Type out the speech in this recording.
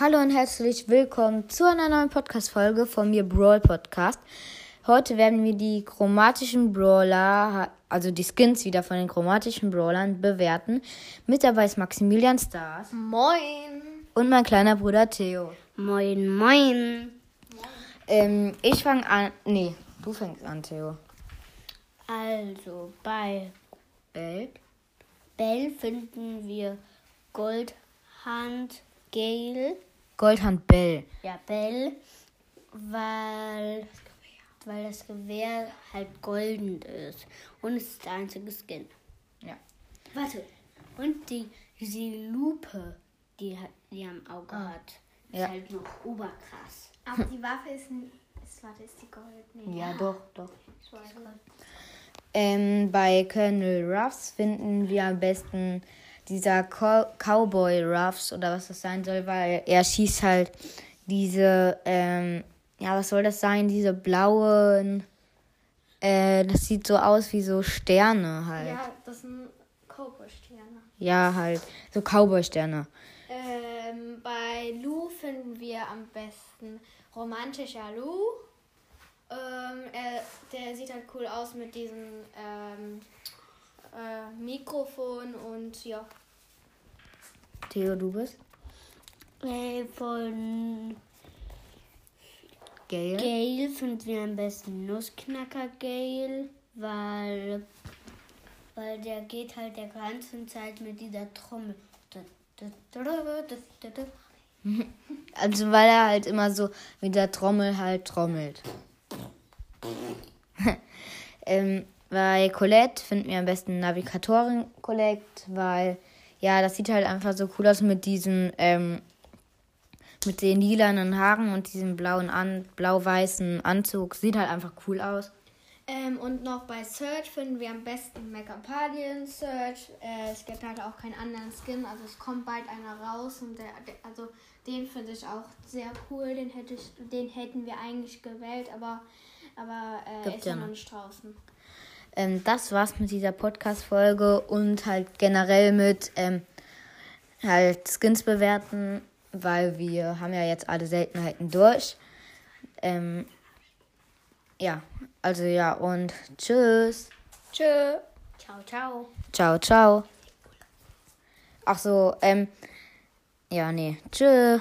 Hallo und herzlich willkommen zu einer neuen Podcast-Folge von mir Brawl Podcast. Heute werden wir die chromatischen Brawler, also die Skins wieder von den chromatischen Brawlern bewerten. Mit dabei ist Maximilian Stars. Moin. Und mein kleiner Bruder Theo. Moin, moin. Ähm, ich fange an. Nee, du fängst an, Theo. Also bei Bell. Bell finden wir Goldhand Gale. Goldhand Bell. Ja, Bell, weil, weil das Gewehr halt golden ist. Und es ist der einzige Skin. Ja. Warte. Und die, die Lupe, die, hat- die am Auge hat, ist Ja. halt noch oberkrass. Aber die Waffe ist, ist warte, ist die Gold? Nee. Ja, doch, doch. Ich weiß nicht. Ähm, bei Colonel Ruffs finden wir am besten dieser Co Cowboy Ruffs oder was das sein soll, weil er schießt halt diese, ähm, ja, was soll das sein? Diese blauen, äh, das sieht so aus wie so Sterne halt. Ja, Ja, das sind Cowboy-Sterne. halt, so Cowboy-Sterne. Ähm, bei Lou finden wir am besten romantischer Lou. Ähm, er, der sieht halt cool aus mit diesem ähm, äh, Mikrofon und ja. Theo, du bist? Äh, von Gail? Gale finden wir am besten Nussknacker Gale, weil, weil der geht halt der ganzen Zeit mit dieser Trommel. Also, weil er halt immer so mit der Trommel halt trommelt. ähm, bei Colette finden wir am besten Navigatorin Colette, weil, ja, das sieht halt einfach so cool aus mit diesen, ähm, mit den lilanen Haaren und diesem blauen, an, blau-weißen Anzug. Sieht halt einfach cool aus. Ähm, und noch bei Search finden wir am besten Megapadian Search. Äh, es gibt halt auch keinen anderen Skin, also es kommt bald einer raus und der, der also den finde ich auch sehr cool. Den hätte ich, den hätten wir eigentlich gewählt, aber aber äh, ist ja noch. nicht draußen. Ähm, das war's mit dieser Podcast-Folge und halt generell mit ähm, halt Skins bewerten, weil wir haben ja jetzt alle Seltenheiten durch. Ähm, ja, also ja und tschüss. Tschö. Ciao, ciao. Ciao, ciao. Ach so, ähm, ja, nee, tschüss.